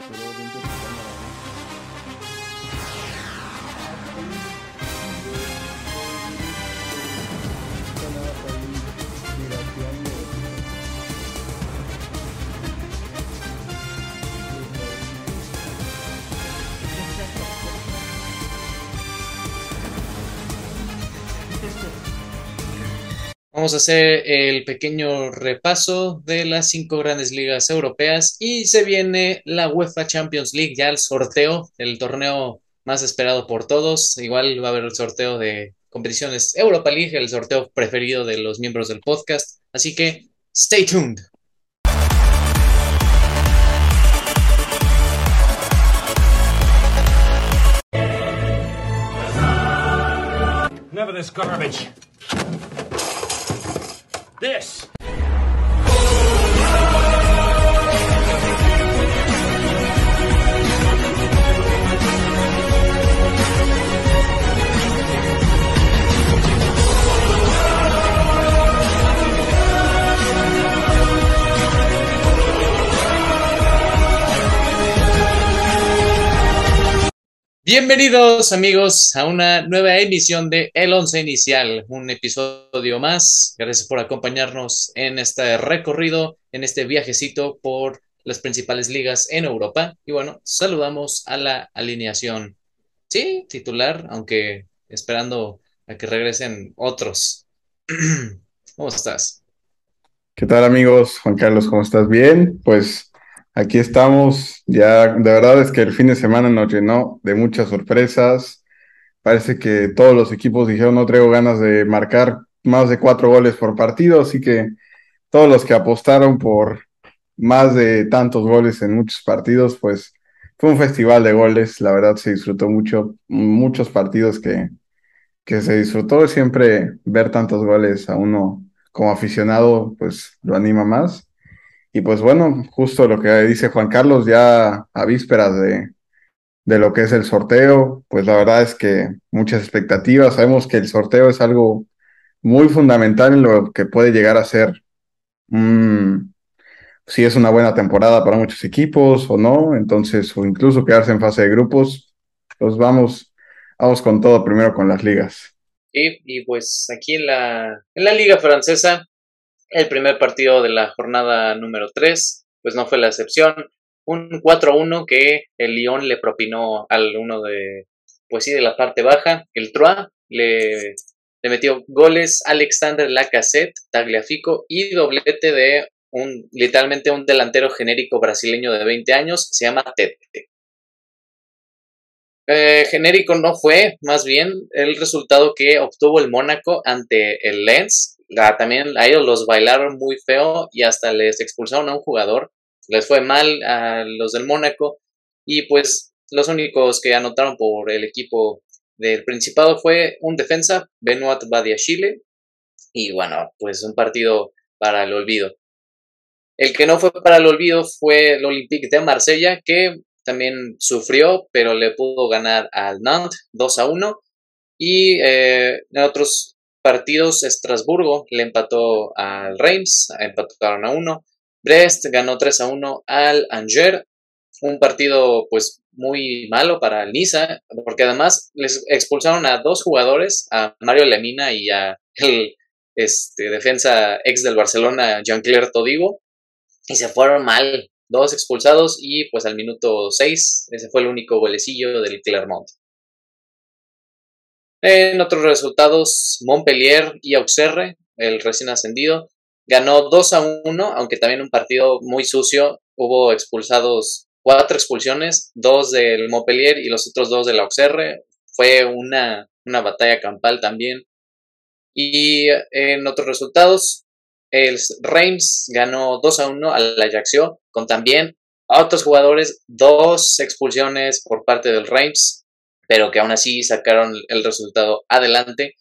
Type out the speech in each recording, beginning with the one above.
Thank you. Vamos a hacer el pequeño repaso de las cinco grandes ligas europeas y se viene la UEFA Champions League, ya el sorteo, el torneo más esperado por todos. Igual va a haber el sorteo de competiciones Europa League, el sorteo preferido de los miembros del podcast. Así que, stay tuned. Never this garbage. This. Bienvenidos amigos a una nueva emisión de El Once Inicial, un episodio más. Gracias por acompañarnos en este recorrido, en este viajecito por las principales ligas en Europa. Y bueno, saludamos a la alineación, sí, titular, aunque esperando a que regresen otros. ¿Cómo estás? ¿Qué tal amigos? Juan Carlos, ¿cómo estás? Bien, pues Aquí estamos, ya de verdad es que el fin de semana nos llenó de muchas sorpresas. Parece que todos los equipos dijeron no traigo ganas de marcar más de cuatro goles por partido, así que todos los que apostaron por más de tantos goles en muchos partidos, pues fue un festival de goles, la verdad se disfrutó mucho, muchos partidos que, que se disfrutó, siempre ver tantos goles a uno como aficionado, pues lo anima más. Y pues bueno, justo lo que dice Juan Carlos, ya a vísperas de, de lo que es el sorteo, pues la verdad es que muchas expectativas. Sabemos que el sorteo es algo muy fundamental en lo que puede llegar a ser si es una buena temporada para muchos equipos o no, entonces, o incluso quedarse en fase de grupos, pues vamos, vamos con todo primero con las ligas. Y, pues aquí en la, en la liga francesa, el primer partido de la jornada número 3, pues no fue la excepción. Un 4-1 que el Lyon le propinó al uno de, pues sí, de la parte baja. El Troyes le, metió goles Alexander Lacassette, Tagliafico y doblete de un, literalmente un delantero genérico brasileño de 20 años, se llama Tete. Eh, genérico no fue, más bien, el resultado que obtuvo el Mónaco ante el Lens, también a ellos los bailaron muy feo y hasta les expulsaron a un jugador. Les fue mal a los del Mónaco y pues los únicos que anotaron por el equipo del Principado fue un defensa, Benoit Badiachile, y bueno, pues un partido para el olvido. El que no fue para el olvido fue el Olympique de Marsella, que también sufrió, pero le pudo ganar al Nantes 2 a 1. Y eh, en otros partidos, Estrasburgo le empató al Reims, empataron a uno. Brest ganó 3 a 1 al Angers, un partido pues muy malo para el Niza, porque además les expulsaron a dos jugadores, a Mario Lemina y a el este, defensa ex del Barcelona, Jean-Claire Todibo, y se fueron mal, dos expulsados y pues al minuto 6, ese fue el único golecillo del Clermont. En otros resultados, Montpellier y Auxerre, el recién ascendido, ganó 2 a 1, aunque también un partido muy sucio. Hubo expulsados cuatro expulsiones, dos del Montpellier y los otros dos del Auxerre. Fue una, una batalla campal también. Y en otros resultados, el Reims ganó 2 a 1 al Ajaccio, con también a otros jugadores, dos expulsiones por parte del Reims pero que aún así sacaron el resultado adelante.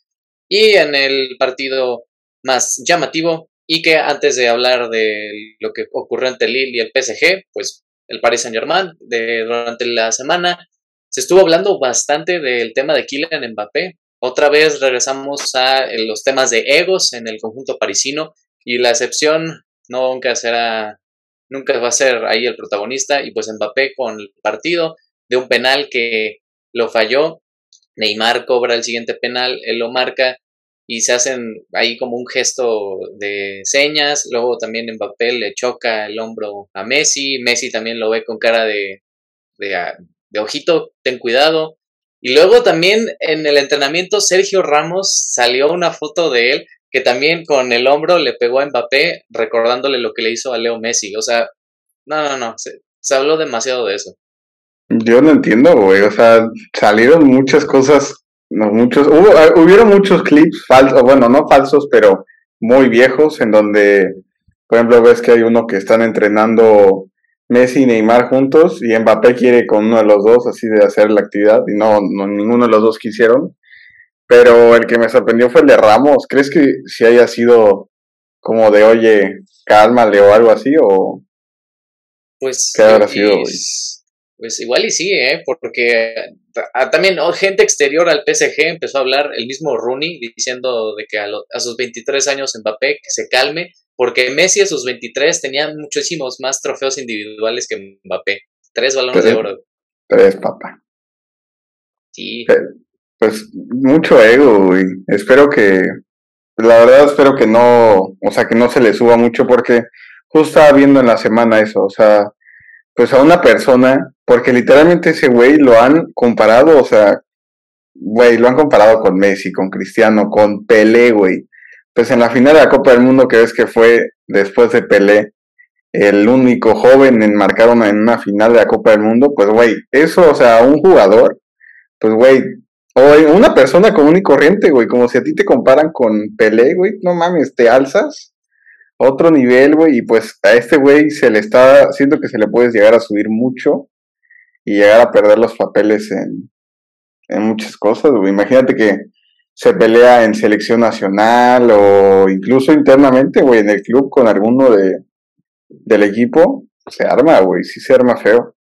Y en el partido más llamativo, y que antes de hablar de lo que ocurrió entre Lille y el PSG, pues el Paris Saint Germain, durante la semana se estuvo hablando bastante del tema de Kylian Mbappé. Otra vez regresamos a los temas de egos en el conjunto parisino y la excepción nunca será nunca va a ser ahí el protagonista y pues Mbappé con el partido de un penal que lo falló, Neymar cobra el siguiente penal, él lo marca y se hacen ahí como un gesto de señas, luego también Mbappé le choca el hombro a Messi, Messi también lo ve con cara de, de, ah, de ojito, ten cuidado, y luego también en el entrenamiento Sergio Ramos salió una foto de él que también con el hombro le pegó a Mbappé recordándole lo que le hizo a Leo Messi. O sea, no, no, no, se, habló demasiado de eso. Yo no entiendo, güey. O sea, salieron muchas cosas, no muchos, hubo, ah, hubieron muchos clips falsos, bueno, no falsos, pero muy viejos, en donde, por ejemplo, ves que hay uno que están entrenando Messi y Neymar juntos y Mbappé quiere con uno de los dos así de hacer la actividad y no, no ninguno de los dos quisieron. Pero el que me sorprendió fue el de Ramos. ¿Crees que si haya sido como de oye, cálmale o algo así o pues qué habrá sido? Pues igual y sí, ¿eh? porque también gente exterior al PSG empezó a hablar, el mismo Rooney, diciendo de que a, a sus 23 años Mbappé que se calme, porque Messi a sus 23 tenía muchísimos más trofeos individuales que Mbappé. Tres balones de oro. Tres, papá. Sí. Pues mucho ego, güey. Espero que, la verdad espero que no, o sea, que no se le suba mucho porque justo estaba viendo en la semana eso, o sea, pues a una persona, porque literalmente ese güey lo han comparado, o sea, güey, lo han comparado con Messi, con Cristiano, con Pelé, güey. Pues en la final de la Copa del Mundo que ves que fue después de Pelé, el único joven en marcar una, en una final de la Copa del Mundo, pues güey, eso, o sea, un jugador, pues güey, o una persona común y corriente, güey, como si a ti te comparan con Pelé, güey, no mames, te alzas otro nivel, güey, y pues a este güey se le está, siento que se le puedes llegar a subir mucho y llegar a perder los papeles en, en muchas cosas, güey. Imagínate que se pelea en selección nacional o incluso internamente, güey, en el club con alguno de, del equipo, se arma, güey, sí se arma feo.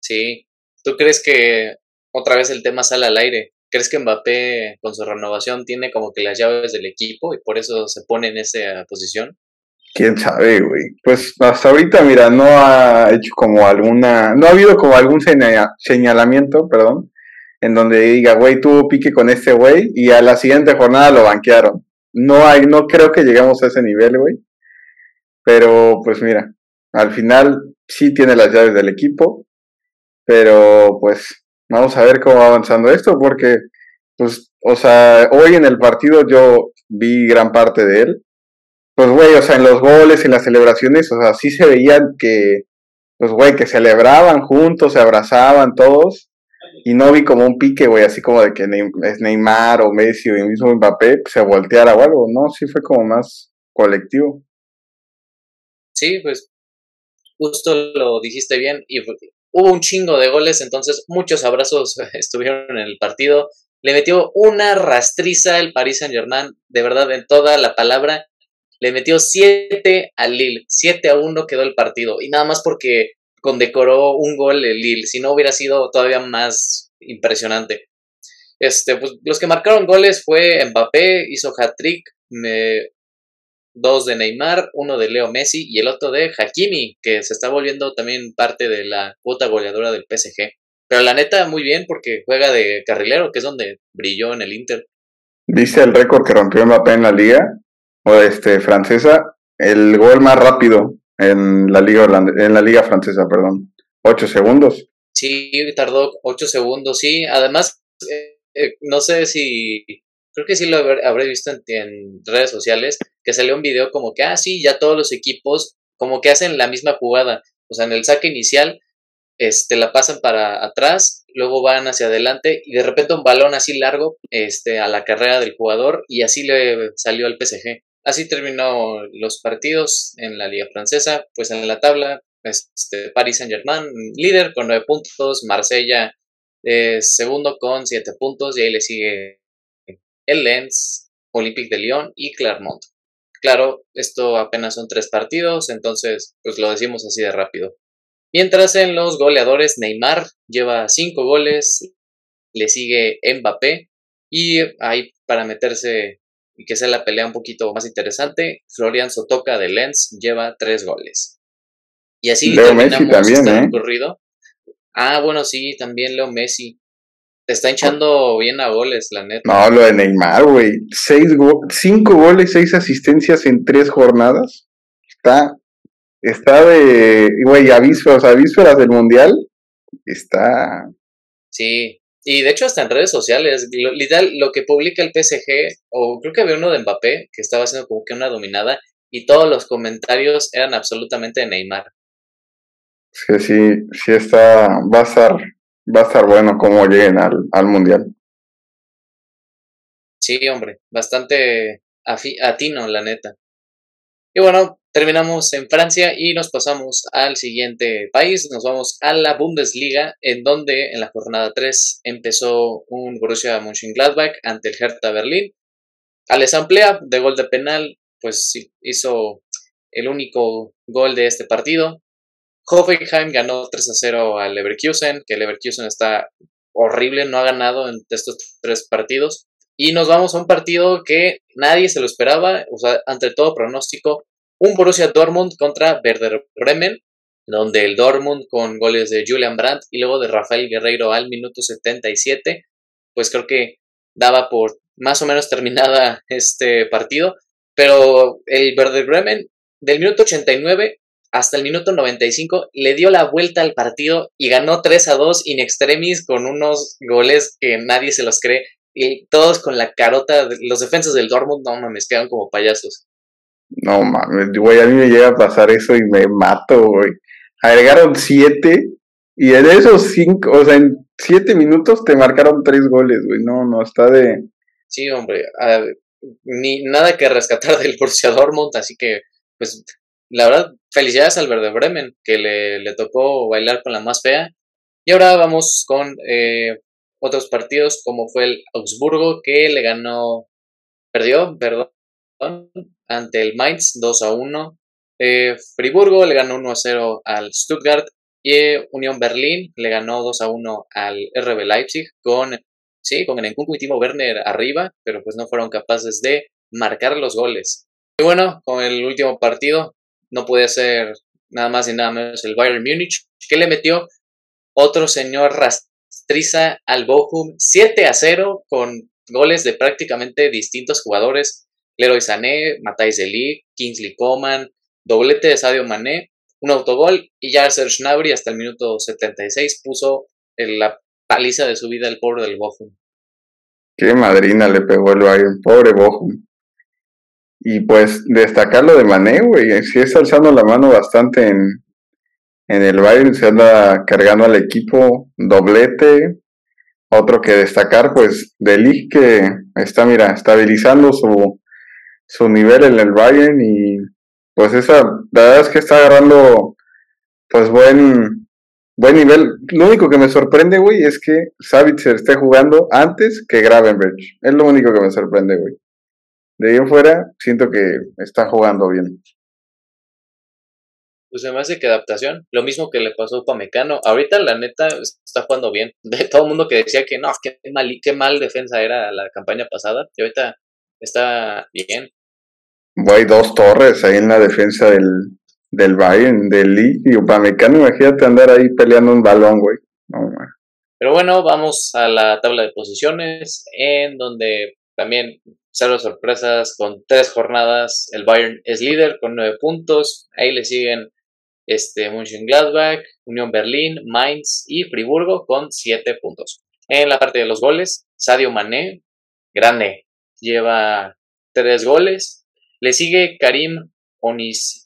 Sí. ¿Tú crees que otra vez el tema sale al aire? ¿Crees que Mbappé con su renovación tiene como que las llaves del equipo y por eso se pone en esa posición? Quién sabe, güey. Pues hasta ahorita, mira, no ha hecho como alguna, no ha habido como algún señalamiento, perdón, en donde diga, güey, tuvo pique con este güey y a la siguiente jornada lo banquearon. No hay, no creo que lleguemos a ese nivel, güey. Pero pues mira, al final sí tiene las llaves del equipo, pero pues vamos a ver cómo va avanzando esto porque pues o sea, hoy en el partido yo vi gran parte de él. Pues güey, o sea, en los goles, en las celebraciones, o sea, sí se veían que pues güey, que celebraban juntos, se abrazaban todos y no vi como un pique, güey, así como de que es Neymar o Messi o el mismo Mbappé se volteara o algo, ¿no? Sí fue como más colectivo. Sí, pues justo lo dijiste bien y hubo un chingo de goles, entonces muchos abrazos estuvieron en el partido. Le metió una rastriza el Paris Saint Germain, de verdad, en toda la palabra. Le metió 7 al Lille, 7 a 1 quedó el partido. Y nada más porque condecoró un gol el Lille, si no hubiera sido todavía más impresionante. Este, pues, los que marcaron goles fue Mbappé, hizo hat-trick, dos de Neymar, uno de Leo Messi y el otro de Hakimi, que se está volviendo también parte de la cuota goleadora del PSG. Pero la neta, muy bien porque juega de carrilero, que es donde brilló en el Inter. ¿Viste el récord que rompió Mbappé en la liga? Este, francesa, el gol más rápido en la liga en la liga francesa, perdón. Ocho segundos. Sí, tardó ocho segundos, sí. Además, eh, eh, no sé si, creo que sí lo habré, visto en, redes sociales, que salió un video como que, ah, sí, ya todos los equipos como que hacen la misma jugada. O sea, en el saque inicial, este, la pasan para atrás, luego van hacia adelante y de repente un balón así largo, este, a la carrera del jugador y así le salió al PSG. Así terminó los partidos en la Liga Francesa, pues en la tabla, este, Paris Saint-Germain líder con nueve puntos, Marsella eh, segundo con siete puntos y ahí le sigue el Lens, Olympique de Lyon y Clermont. Claro, esto apenas son tres partidos, entonces pues lo decimos así de rápido. Mientras en los goleadores, Neymar lleva cinco goles, le sigue Mbappé y ahí para meterse y que sea la pelea un poquito más interesante, Florian Sotoka de Lens lleva tres goles. Y así Leo Messi también, ¿eh? Corrido. Ah, bueno, sí, también Leo Messi. Te está hinchando bien a goles, la neta. No, lo de Neymar, güey. Seis go cinco goles, seis asistencias en tres jornadas. Está, está de, güey, a vísperas, a vísperas del Mundial. Está... Sí, y de hecho hasta en redes sociales, literal, lo que publica el PSG, o creo que había uno de Mbappé, que estaba haciendo como que una dominada, y todos los comentarios eran absolutamente de Neymar. Sí, sí, sí está, va a estar, va a estar bueno como lleguen al, al mundial. Sí, hombre, bastante atino, la neta. Y bueno, terminamos en Francia y nos pasamos al siguiente país. Nos vamos a la Bundesliga, en donde en la jornada 3 empezó un Borussia Mönchengladbach ante el Hertha Berlín. Alessamplea de gol de penal, pues hizo el único gol de este partido. Hoffenheim ganó 3 a 0 al Leverkusen, que Leverkusen está horrible, no ha ganado en estos tres partidos. Y nos vamos a un partido que nadie se lo esperaba, o sea, ante todo pronóstico, un Borussia Dortmund contra Werder Bremen, donde el Dortmund con goles de Julian Brandt y luego de Rafael Guerreiro al minuto 77, pues creo que daba por más o menos terminada este partido, pero el Werder Bremen del minuto 89 hasta el minuto 95 le dio la vuelta al partido y ganó 3 a 2 in extremis con unos goles que nadie se los cree y todos con la carota, los defensas del Dortmund, no mames, quedan como payasos. No mames, güey, a mí me llega a pasar eso y me mato, güey. Agregaron 7 y en esos 5, o sea, en 7 minutos te marcaron 3 goles, güey. No, no, está de... Sí, hombre, ni nada que rescatar del Borussia Dortmund, así que, pues, la verdad, felicidades al Verde Bremen, que le, le, tocó bailar con la más fea. Y ahora vamos con eh, otros partidos, como fue el Augsburgo, que le ganó, perdió, perdón, ante el Mainz 2 a 1. Eh, Friburgo le ganó 1 a 0 al Stuttgart. Y Unión Berlín le ganó 2 a 1 al RB Leipzig con, sí, con el Nkunku y Timo Werner arriba, pero pues no fueron capaces de marcar los goles. Y bueno, con el último partido, no puede ser nada más y nada menos el Bayern Múnich, que le metió otro señor rastriza al Bochum 7 a 0 con goles de prácticamente distintos jugadores. Leroy Sané, Matthijs de Kingsley Coman, doblete de Sadio Mané, un autogol y ya Serge hasta el minuto 76 puso la paliza de su vida el pobre del Bochum. Qué madrina le pegó el Bayern, pobre Bochum. Y pues destacar lo de Mané, güey, sí está alzando la mano bastante en, el Bayern, se anda cargando al equipo, doblete. Otro que destacar, pues, de que está, mira, estabilizando su, su nivel en el Bayern y pues esa, la verdad es que está agarrando, pues, buen, buen nivel. Lo único que me sorprende, güey, es que Savitzer esté jugando antes que Gravenberg. Es lo único que me sorprende, güey de ahí en fuera, siento que está jugando bien. Pues se me que adaptación, lo mismo que le pasó a Pamecano. Ahorita, la neta, está jugando bien. De todo el mundo que decía que no, qué mal, qué mal defensa era la campaña pasada, y ahorita está bien. Hay dos torres ahí en la defensa del, del Bayern, del Lee y Upamecano, imagínate andar ahí peleando un balón, güey. Pero bueno, vamos a la tabla de posiciones, en donde también cero sorpresas con tres jornadas. El Bayern es líder con nueve puntos. Ahí le siguen este, Mönchengladbach, Unión Berlín, Mainz y Friburgo con siete puntos. En la parte de los goles, Sadio Mané, grande, lleva tres goles. Le sigue Karim Onis,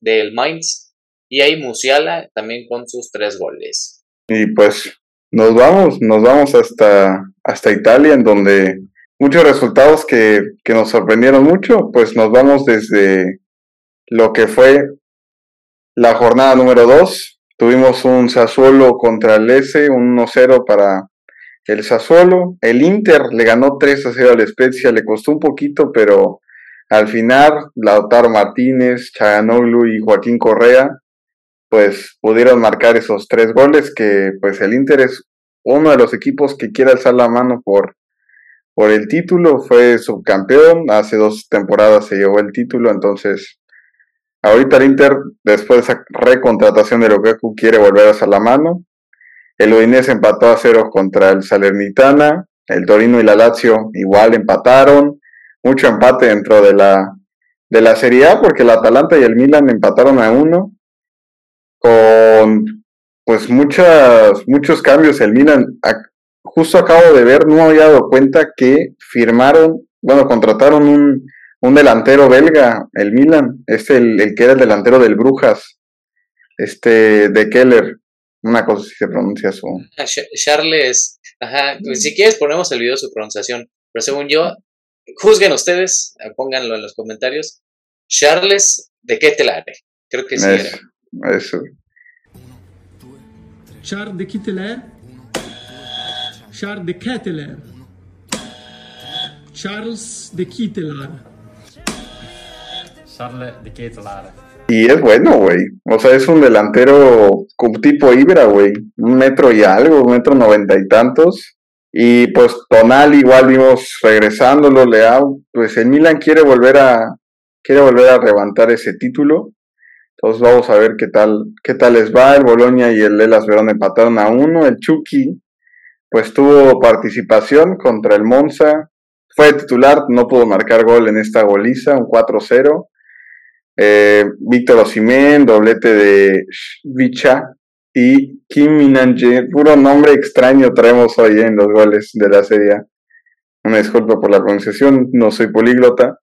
del Mainz y ahí Musiala también con sus tres goles. Y pues nos vamos, nos vamos hasta, hasta Italia en donde muchos resultados que, que nos sorprendieron mucho, pues nos vamos desde lo que fue la jornada número 2. Tuvimos un Sassuolo contra el S, un 1-0 para el Sassuolo. El Inter le ganó 3-0 al Spezia, le costó un poquito, pero al final Lautaro Martínez, Chaganoglu y Joaquín Correa pues pudieron marcar esos tres goles que pues el Inter es uno de los equipos que quiere alzar la mano por por el título, fue subcampeón, hace dos temporadas se llevó el título, entonces ahorita el Inter, después de esa recontratación de Lukaku, quiere volver a hacer la mano. El Udinese empató a cero contra el Salernitana. El Torino y la Lazio igual empataron. Mucho empate dentro de la, de la Serie A porque el Atalanta y el Milan empataron a uno. Con pues muchas, muchos cambios. El Milan, justo acabo de ver, no me había dado cuenta que firmaron, bueno, contrataron un, un delantero belga, el Milan, es el, el, que era el delantero del Brujas, este, de Keller, una cosa si se pronuncia su... Ah, Charles, ajá, si quieres ponemos el video de su pronunciación, pero según yo, juzguen ustedes, pónganlo en los comentarios, Charles de Ketelar, creo que sí eso, era. Eso. Charles de Keteler, Charles de Keteler, Charles de Ketelar. Charles de Ketelar. Y es bueno, güey. O sea, es un delantero tipo Ibra, güey. Un metro y algo, un metro noventa y tantos. Y pues Tonal igual vimos regresándolo, Leao. Pues el Milan quiere volver a quiere volver a levantar ese título. Entonces vamos a ver qué tal, qué tal les va. El Boloña y el Elas Verón empataron a uno. El Chucky, pues tuvo participación contra el Monza. Fue titular, no pudo marcar gol en esta goliza, un 4-0. Eh, Víctor Osimén, doblete de Vicha y Kim Minanje, puro nombre extraño traemos hoy en los goles de la serie. Una disculpa por la pronunciación, no soy políglota.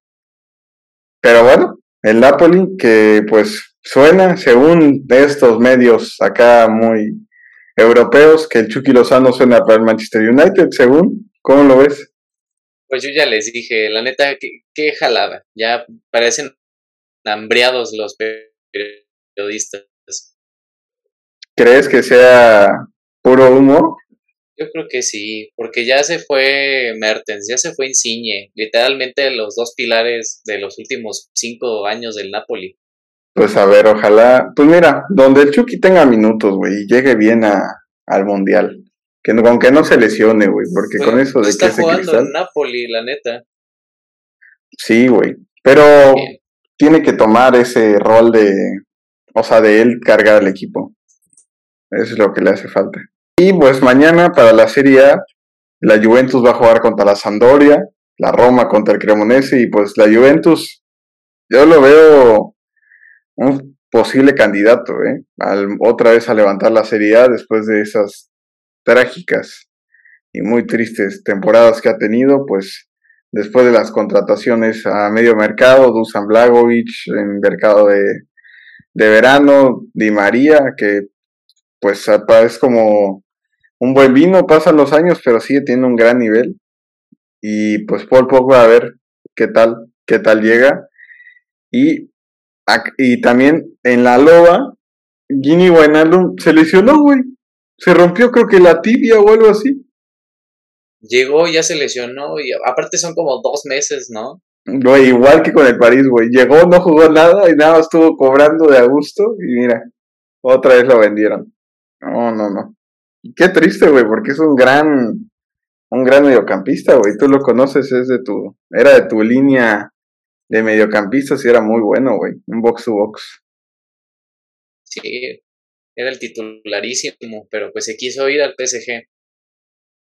Pero bueno, el Napoli que pues suena, según estos medios acá muy europeos, que el Chucky Lozano suena para el Manchester United, según, ¿cómo lo ves? Pues yo ya les dije, la neta, qué jalada. Ya parecen hambriados los periodistas. ¿Crees que sea puro humo? Yo creo que sí, porque ya se fue Mertens, ya se fue Insigne, literalmente los dos pilares de los últimos cinco años del Napoli. Pues a ver, ojalá, pues mira, donde el Chucky tenga minutos, güey, y llegue bien a, al Mundial. Que no, aunque no se lesione, güey, porque con pues, eso de está que jugando en Napoli, la neta. Sí, güey, pero tiene que tomar ese rol de, o sea, de él cargar el equipo. Eso es lo que le hace falta. Y pues mañana para la Serie A, la Juventus va a jugar contra la Sampdoria, la Roma contra el Cremonese y pues la Juventus, yo lo veo un posible candidato, ¿eh? otra vez a levantar la Serie A después de esas trágicas y muy tristes temporadas que ha tenido, pues después de las contrataciones a medio mercado, Dusan Blagovic en mercado de, de verano, Di María, que pues es como un buen vino, pasan los años, pero sigue teniendo un gran nivel. Y pues Paul Pogba a ver qué tal, qué tal llega. Y, y también en la loba, Gini Wijnaldum se lesionó, güey. Se rompió creo que la tibia o algo así. Llegó, ya se lesionó y aparte son como dos meses, ¿no? Güey, igual que con el París, güey. Llegó, no jugó nada y nada estuvo cobrando de a gusto y mira, otra vez lo vendieron. No, no, no. Qué triste, güey, porque es un gran, un gran mediocampista, güey. Tú lo conoces, es de tu, era de tu línea de mediocampistas y era muy bueno, güey. Un box to box. Sí, era el titularísimo, pero pues se quiso ir al PSG.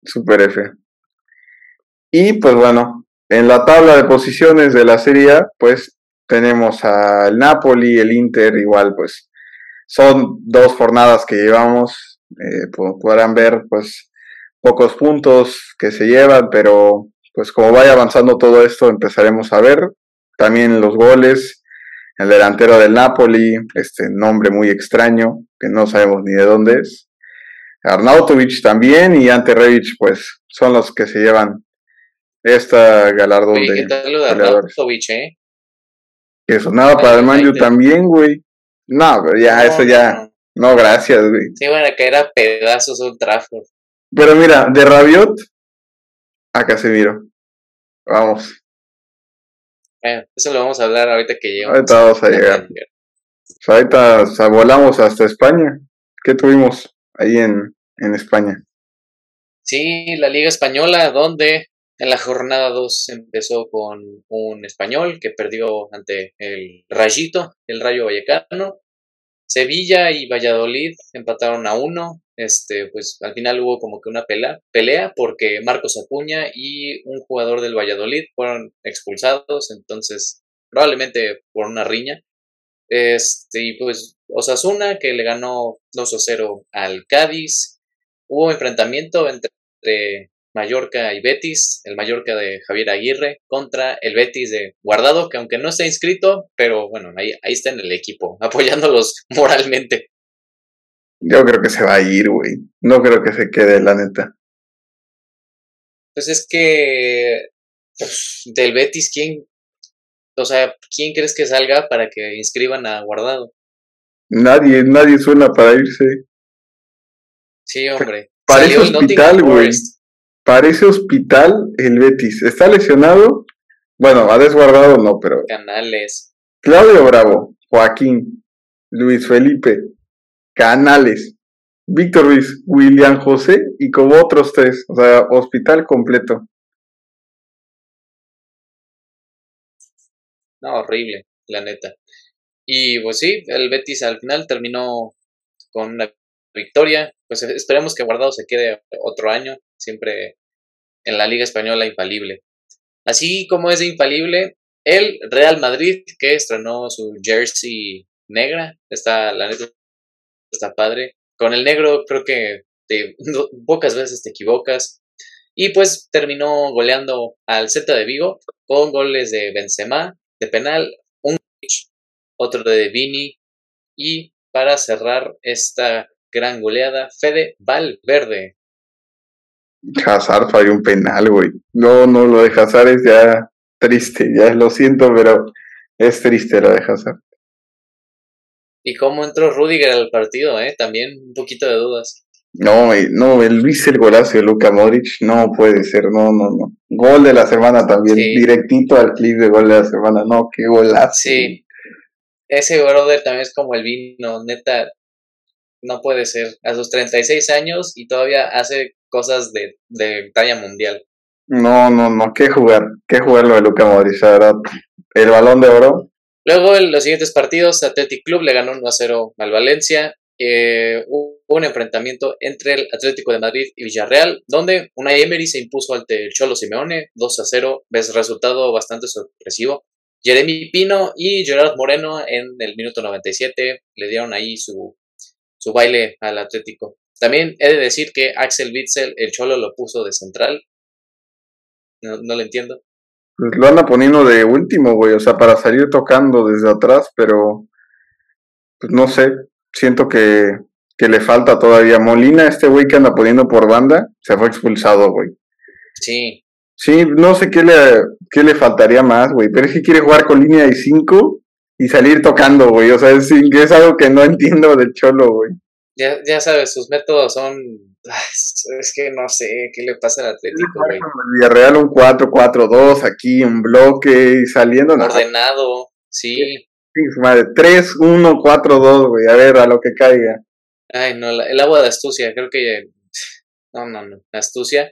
Super F. Y pues bueno, en la tabla de posiciones de la Serie A, pues tenemos al Napoli, el Inter, igual pues son dos jornadas que llevamos, eh, podrán ver pues pocos puntos que se llevan, pero pues como vaya avanzando todo esto empezaremos a ver también los goles, el delantero del Napoli, este nombre muy extraño que no sabemos ni de dónde es, Arnautovic también y Ante Rebic, pues son los que se llevan esta galardón Oye, ¿qué tal lo de Arnautovic, eh? Que sonaba para el Manju también, güey. No, pero ya, eso ya. No. gracias, güey. Sí, bueno, que era pedazos un tráfico. Pero mira, de Rabiot a Casemiro. Vamos. Bueno, eso lo vamos a hablar ahorita que lleguemos. Ahorita vamos a llegar. ahorita volamos hasta España. ¿Qué tuvimos ahí en, en España. Sí, la Liga Española, donde En la jornada 2 empezó con un español que perdió ante el Rayito, el Rayo Vallecano. Sevilla y Valladolid empataron a uno. Este, pues al final hubo como que una pelea, pelea porque Marcos Acuña y un jugador del Valladolid fueron expulsados, entonces probablemente por una riña. Este, y pues Osasuna que le ganó 2 a 0 al Cádiz. Hubo enfrentamiento entre Mallorca y Betis, el Mallorca de Javier Aguirre contra el Betis de Guardado, que aunque no está inscrito, pero bueno, ahí, ahí está en el equipo, apoyándolos moralmente. Yo creo que se va a ir, güey. No creo que se quede, la neta. Pues es que pues, del Betis, ¿quién? O sea, ¿quién crees que salga para que inscriban a Guardado? Nadie, nadie suena para irse. Sí, hombre. Parece hospital, güey. Parece hospital el Betis. ¿Está lesionado? Bueno, ha desguardado no, pero. Canales. Claudio Bravo, Joaquín, Luis Felipe, Canales, Víctor Ruiz, William José y como otros tres. O sea, hospital completo. No, horrible, la neta. Y pues sí, el Betis al final terminó con una victoria. Pues esperemos que Guardado se quede otro año, siempre en la Liga Española infalible. Así como es infalible, el Real Madrid, que estrenó su jersey negra, está, la neta, está padre. Con el negro creo que pocas veces te equivocas. Y pues terminó goleando al Celta de Vigo con goles de Benzema, de penal, un otro de Vini y para cerrar esta gran goleada, Fede Valverde. Hazard falló un penal, güey. No, no, lo de Hazard es ya triste, ya lo siento, pero es triste lo de Hazard. Y cómo entró Rudiger al partido, ¿eh? También un poquito de dudas. No, no, el Luis el golazo de Luka Modric, no puede ser, no, no, no. Gol de la semana también, directito al clip de gol de la semana, no, qué golazo. Sí, ese brother también es como el vino, neta, no puede ser. A sus 36 años y todavía hace cosas de, de talla mundial. No, no, no, qué jugar, qué jugar lo de Luka Modric, la verdad. El balón de oro. Luego en los siguientes partidos, Athletic Club le ganó 1 a 0 al Valencia. Eh, hubo un enfrentamiento entre el Atlético de Madrid y Villarreal, donde una Emery se impuso ante el Cholo Simeone 2 a 0, ves resultado bastante sorpresivo. Jeremy Pino y Gerard Moreno en el minuto 97 le dieron ahí su, su baile al Atlético. También he de decir que Axel Witzel, el Cholo, lo puso de central. No, no lo entiendo. Pues lo anda poniendo de último, güey, o sea, para salir tocando desde atrás, pero pues no sé, siento que, que le falta todavía. Molina, este güey que anda poniendo por banda, se fue expulsado, güey. Sí. Sí, no sé qué le, qué le faltaría más, güey, pero es que quiere jugar con línea de 5 y salir tocando, güey, o sea, es, es algo que no entiendo del Cholo, güey. Ya, ya sabes, sus métodos son. Es que no sé qué le pasa al Atlético, güey. Villarreal un 4-4-2, aquí un bloque y saliendo. Ordenado, sí. Sí, su madre. 3-1-4-2, güey. A ver, a lo que caiga. Ay, no, el agua de astucia, creo que. No, no, no. Astucia.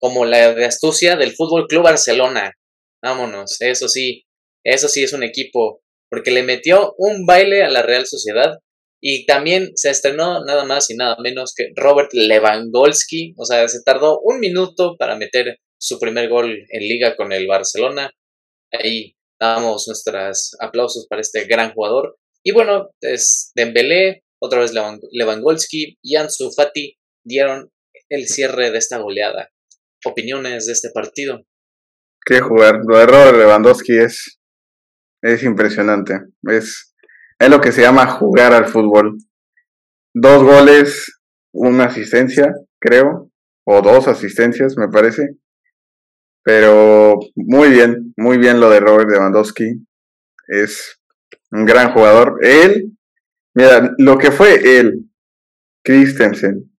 Como la de astucia del Fútbol Club Barcelona. Vámonos, eso sí. Eso sí es un equipo. Porque le metió un baile a la Real Sociedad y también se estrenó nada más y nada menos que Robert Lewandowski. O sea, se tardó un minuto para meter su primer gol en liga con el Barcelona. Ahí damos nuestros aplausos para este gran jugador. Y bueno, es Dembélé, otra vez Lewandowski y Ansu Fati dieron el cierre de esta goleada. Opiniones de este partido. Qué Robert Lewandowski es, es impresionante. Es es lo que se llama jugar al fútbol. Dos goles, una asistencia, creo, o dos asistencias, me parece. Pero muy bien, muy bien lo de Robert Lewandowski. Es un gran jugador. Él, mira, lo que fue él, Christensen.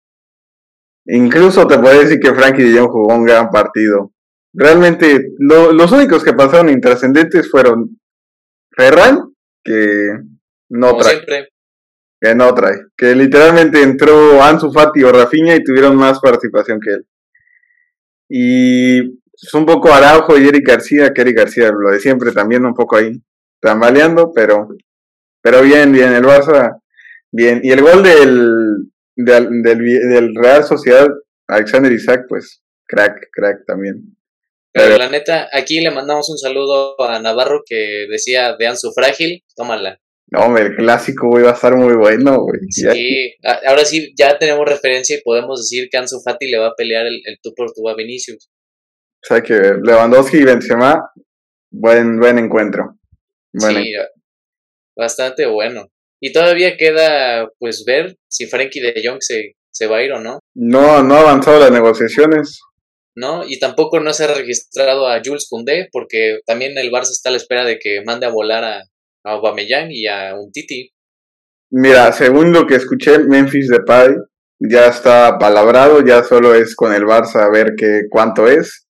Incluso te puedo decir que Frankie de Jong jugó un gran partido. Realmente, los únicos que pasaron intrascendentes fueron Ferran, que no trae. Que no trae. Que literalmente entró Ansu Fati o Rafinha y tuvieron más participación que él. Y es un poco Araujo y Eric García, que Eric García, lo de siempre también un poco ahí, tambaleando, pero, pero bien, bien, el Barça, bien. Y el gol del, del, del, Real Sociedad, Alexander Isaac, pues, crack, crack también. Pero, la neta, aquí le mandamos un saludo a Navarro que decía de Ansu Frágil, tómala. No, el clásico, güey, va a estar muy bueno, güey. Sí, ahora sí, ya tenemos referencia y podemos decir que Ansu Fati le va a pelear el, el tú por tú a Vinicius. O sea que Lewandowski y Benzema, buen, buen encuentro. sí, bastante bueno. Y todavía queda, pues, ver si Frankie de Jong se, se va a ir o no. No, no ha avanzado las negociaciones. ¿No? Y tampoco no se ha registrado a Jules Koundé, porque también el Barça está a la espera de que mande a volar a, a y a un Titi. Mira, según lo que escuché, Memphis Depay ya está palabrado, ya solo es con el Barça a ver qué cuánto es.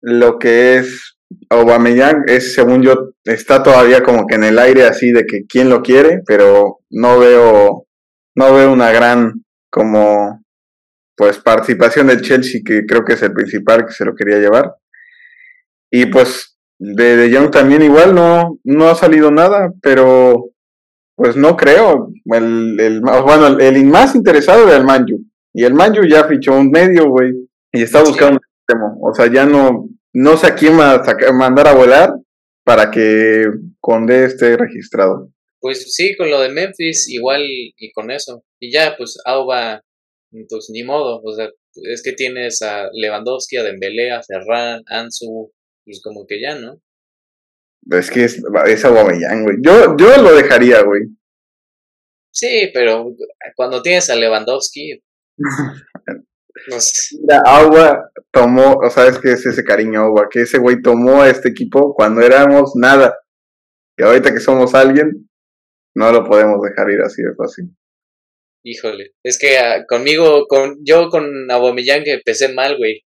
Lo que es Aubameyang es, según yo, está todavía como que en el aire así de que quién lo quiere, pero no veo, no veo una gran como pues participación del Chelsea, que creo que es el principal que se lo quería llevar. Y pues de De Jong también igual no, no ha salido nada, pero pues no creo. El, el, bueno, el, más interesado era el Manju. Y el Manju ya fichó un medio, güey. Y está buscando un extremo. O sea, ya no, no sé a quién mandar a volar para que Conde esté registrado. Pues sí, con lo de Memphis igual y con eso. Y ya, pues Auba, pues ni modo. O sea, es que tienes a Lewandowski, a Dembélé, a Ferran, Ansu, pues como que ya, ¿no? Es que es, es Aubameyang, güey. Yo, yo lo dejaría, güey. Sí, pero cuando tienes a Lewandowski... no sé. Mira, Agua tomó, o sabes que es ese cariño Agua, que ese güey tomó a este equipo cuando éramos nada. Y ahorita que somos alguien, no lo podemos dejar ir así de fácil. Híjole, es que ah, conmigo, con yo con Aubameyang empecé mal, güey.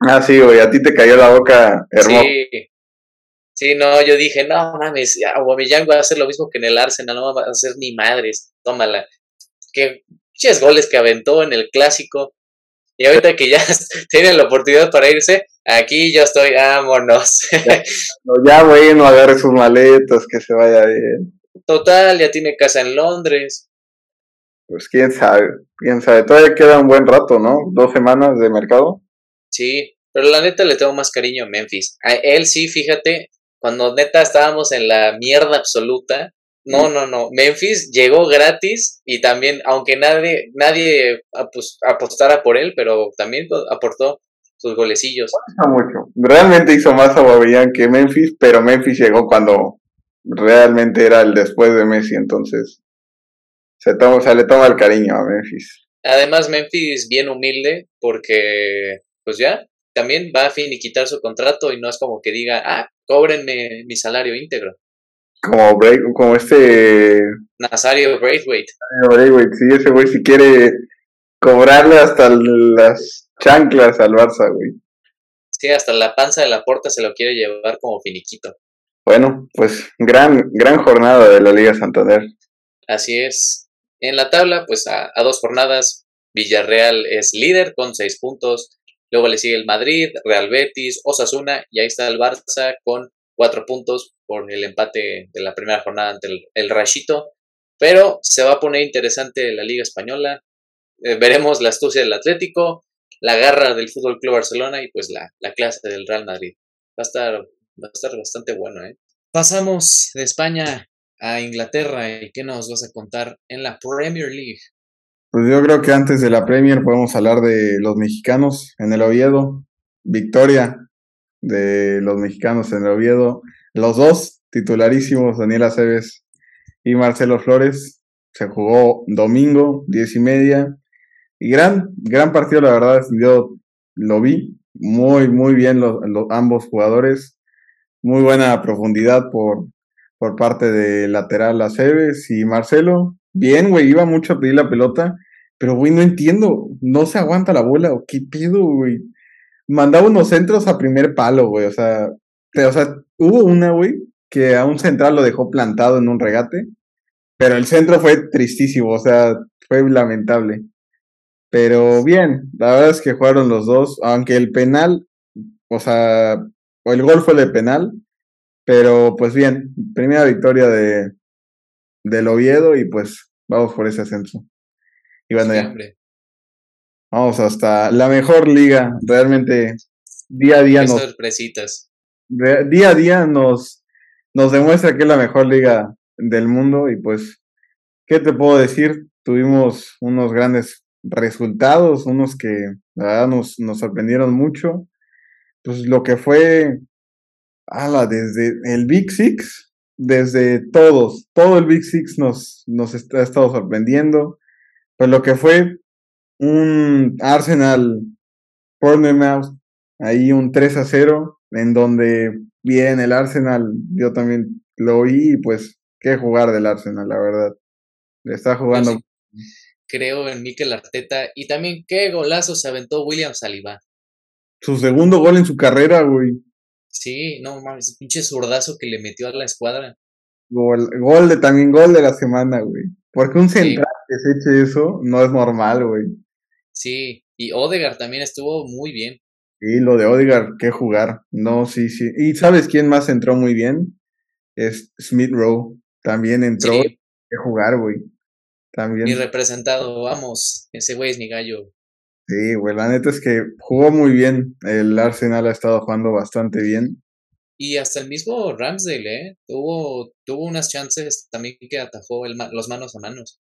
Ah, sí, güey, a ti te cayó la boca hermosa. Sí. Sí, no, yo dije, no mames, Aubameyang va a hacer lo mismo que en el Arsenal, no va a hacer ni madres, tómala. Qué muchos goles que aventó en el clásico. Y ahorita que ya tiene la oportunidad para irse, aquí yo estoy, vámonos. ya bueno, agarre sus maletas, que se vaya bien. Total, ya tiene casa en Londres. Pues quién sabe, quién sabe. Todavía queda un buen rato, ¿no? Dos semanas de mercado. Sí, pero la neta le tengo más cariño a Memphis. A él sí, fíjate, cuando neta estábamos en la mierda absoluta. No, no, no. Memphis llegó gratis y también, aunque nadie, nadie apostara por él, pero también aportó sus golecillos. mucho. Realmente hizo más a Bobellán que Memphis, pero Memphis llegó cuando realmente era el después de Messi, entonces se, toma, se le toma el cariño a Memphis. Además, Memphis bien humilde porque, pues ya, también va a finiquitar su contrato y no es como que diga, ah, cóbrenme mi salario íntegro. Como, como este... Nazario Braithwaite. Braithwaite, sí, ese güey si quiere cobrarle hasta las chanclas al Barça, güey. Sí, hasta la panza de la puerta se lo quiere llevar como finiquito. Bueno, pues gran, gran jornada de la Liga Santander. Así es. En la tabla, pues a, dos jornadas, Villarreal es líder con seis puntos, Luego le sigue el Madrid, Real Betis, Osasuna y ahí está el Barça con cuatro puntos por el empate de la primera jornada ante el, el Rachito. Pero se va a poner interesante la Liga Española. Eh, veremos la astucia del Atlético, la garra del Fútbol Club Barcelona y pues la, la clase del Real Madrid. Va a estar, va a estar bastante bueno, ¿eh? Pasamos de España a Inglaterra y qué nos vas a contar en la Premier League. Pues yo creo que antes de la Premier podemos hablar de los mexicanos en el Oviedo. Victoria de los mexicanos en el Oviedo. Los dos titularísimos, Daniel Aceves y Marcelo Flores. Se jugó domingo, diez y media. Y gran, gran partido, la verdad, yo lo vi. Muy, muy bien los, ambos jugadores. Muy buena profundidad por, por parte de lateral Aceves y Marcelo. Bien, güey, iba mucho a pedir la pelota pero, güey, no entiendo. No se aguanta la bola. ¿O qué pido, güey? Mandaba unos centros a primer palo, güey. O sea, o sea, hubo una, güey, que a un central lo dejó plantado en un regate. Pero el centro fue tristísimo. O sea, fue lamentable. Pero bien, la verdad es que jugaron los dos. Aunque el penal, o sea, el gol fue de penal, pero pues bien, primera victoria de del Oviedo y pues vamos por ese ascenso. Y bueno, ya. Vamos hasta la mejor liga, realmente día a día nos sorpresitas. Día a día nos nos demuestra que es la mejor liga del mundo y pues ¿qué te puedo decir? Tuvimos unos grandes resultados, unos que la verdad nos, nos sorprendieron mucho. Pues lo que fue, ala, desde el Big Six, desde todos, todo el Big Six nos, nos ha estado sorprendiendo. Pues lo que fue un Arsenal Bournemouth, ahí un 3 a 0, en donde bien el Arsenal, yo también lo vi y pues qué jugar del Arsenal, la verdad. Está jugando creo en Mikel Arteta. Y también qué golazo se aventó William Saliba. Su segundo gol en su carrera, güey. Sí, no mames, pinche zurdazo que le metió a la escuadra. Gol, gol de también gol de la semana, güey. Porque un central que se eche eso no es normal, güey. Sí, y Odegar también estuvo muy bien. Sí, lo de Odegar, qué jugar. No, sí, sí. ¿Y sabes quién más entró muy bien? Es Smith Rowe. También entró. Qué jugar, güey. También. Y representado, vamos, ese güey es mi gallo. Sí, güey, la neta es que jugó muy bien. El Arsenal ha estado jugando bastante bien. Y hasta el mismo Ramsdale, ¿eh? Tuvo, tuvo unas chances también que atajó el, los manos a manos.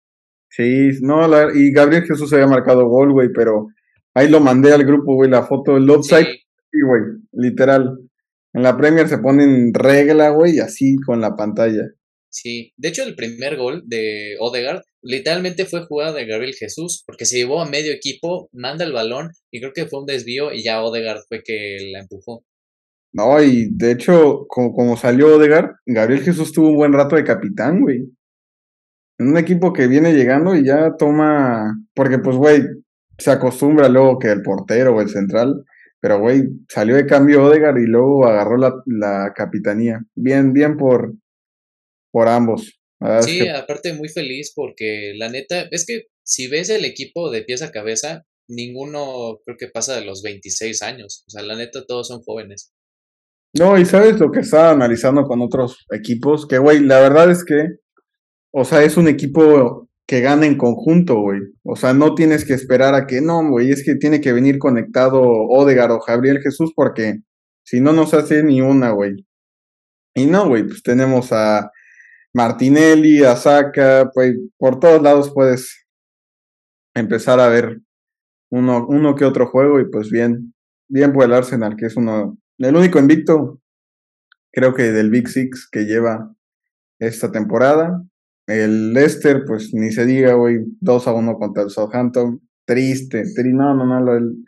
Sí, no, y Gabriel Jesús había marcado gol, güey, pero ahí lo mandé al grupo, güey, la foto del offside. Sí, güey, literal. En la Premier se pone en regla, güey, así con la pantalla. Sí, de hecho el primer gol de Odegaard literalmente fue jugada de Gabriel Jesús, porque se llevó a medio equipo, manda el balón y creo que fue un desvío y ya Odegaard fue que la empujó. No, y de hecho, como, como salió Odegaard, Gabriel Jesús tuvo un buen rato de capitán, güey. En un equipo que viene llegando y ya toma, porque pues, güey, se acostumbra luego que el portero o el central, pero, güey, salió de cambio Odegaard y luego agarró la, la capitanía. Bien, bien por, por ambos. Sí, aparte muy feliz porque la neta, es que si ves el equipo de pies a cabeza, ninguno creo que pasa de los 26 años. O sea, la neta todos son jóvenes. No, y sabes lo que estaba analizando con otros equipos, que güey, la verdad es que, o sea, es un equipo que gana en conjunto, güey. O sea, no tienes que esperar a que, no, güey, es que tiene que venir conectado Odegar o Gabriel Jesús porque si no nos hace ni una, güey. Y no, güey, pues tenemos a Martinelli, Asaka, pues por todos lados puedes empezar a ver uno, uno que otro juego y pues bien, bien por el Arsenal, que es uno, el único invicto, creo que del Big Six que lleva esta temporada. El Leicester, pues ni se diga, güey, 2 a 1 contra el Southampton. Triste, no, no, no, el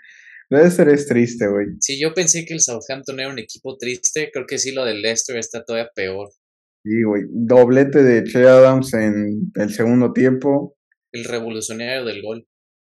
Leicester es triste, güey. Si yo pensé que el Southampton era un equipo triste, creo que sí lo del Leicester está todavía peor. Sí, güey. Doblete de Che Adams en el segundo tiempo. El revolucionario del gol.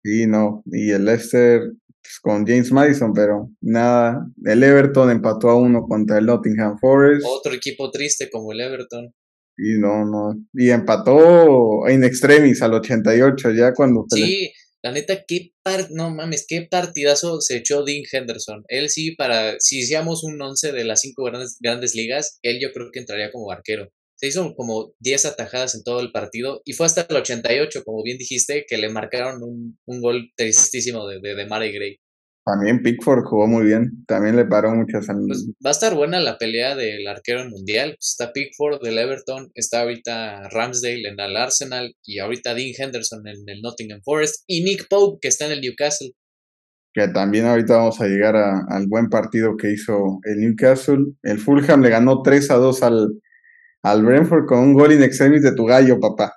Sí, no. Y el Leicester pues, con James Madison, pero nada. El Everton empató a uno contra el Nottingham Forest. Otro equipo triste como el Everton. Y no, no. Y empató en extremis al 88, ya cuando. Sí, la neta, qué par no mames, qué partidazo se echó Dean Henderson. Él sí, para, si hiciéramos un once de las cinco grandes, grandes ligas, él yo creo que entraría como arquero. Se hizo como 10 atajadas en todo el partido y fue hasta el 88, como bien dijiste, que le marcaron un, un gol tristísimo de, de, de Mary Gray. También Pickford jugó muy bien, también le paró muchas pues va a estar buena la pelea del arquero mundial. Pues está Pickford del Everton, está ahorita Ramsdale en el Arsenal y ahorita Dean Henderson en el Nottingham Forest y Nick Pope que está en el Newcastle. Que también ahorita vamos a llegar al buen partido que hizo el Newcastle. El Fulham le ganó 3 a 2 al, al Brentford con un gol in extremis de tu gallo, papá.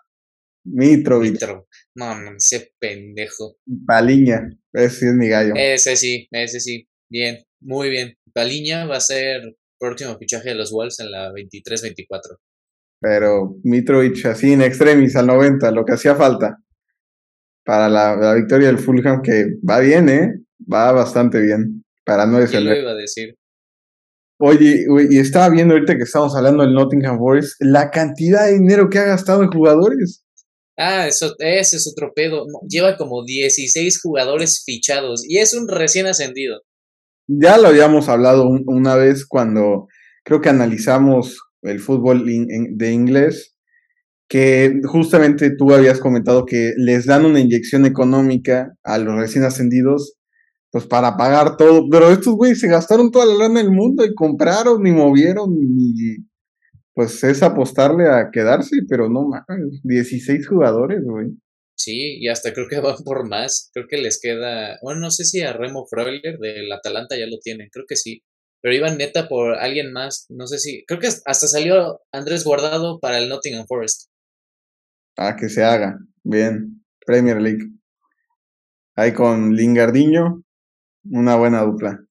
Mitrovic. Mitro. No, ese pendejo. Paliña, ese sí es mi gallo. Ese sí, ese sí. Bien, muy bien. Paliña va a ser próximo fichaje de los Wolves en la 23-24. Pero Mitrovic así en extremis al 90, lo que hacía falta para la, victoria del Fulham, que va bien, ¿eh? Va bastante bien. Para no lo iba a decir? Oye, y estaba viendo ahorita que estamos hablando del Nottingham Forest, la cantidad de dinero que ha gastado en jugadores. Ah, eso, ese es otro pedo. Lleva como 16 jugadores fichados y es un recién ascendido. ya lo habíamos hablado una vez cuando creo que analizamos el fútbol de inglés, que justamente tú habías comentado que les dan una inyección económica a los recién ascendidos, pues para pagar todo, pero estos güeyes se gastaron toda la lana del mundo y compraron y movieron y pues es apostarle a quedarse, pero no más, 16 jugadores, güey. Sí, y hasta creo que van por más. Creo que les queda. Bueno, no sé si a Remo Freuler del Atalanta ya lo tienen, creo que sí. Pero iban neta por alguien más. No sé si. Creo que hasta salió Andrés Guardado para el Nottingham Forest. Ah, que se haga. Bien. Premier League. Ahí con Lingardiño. Una buena dupla.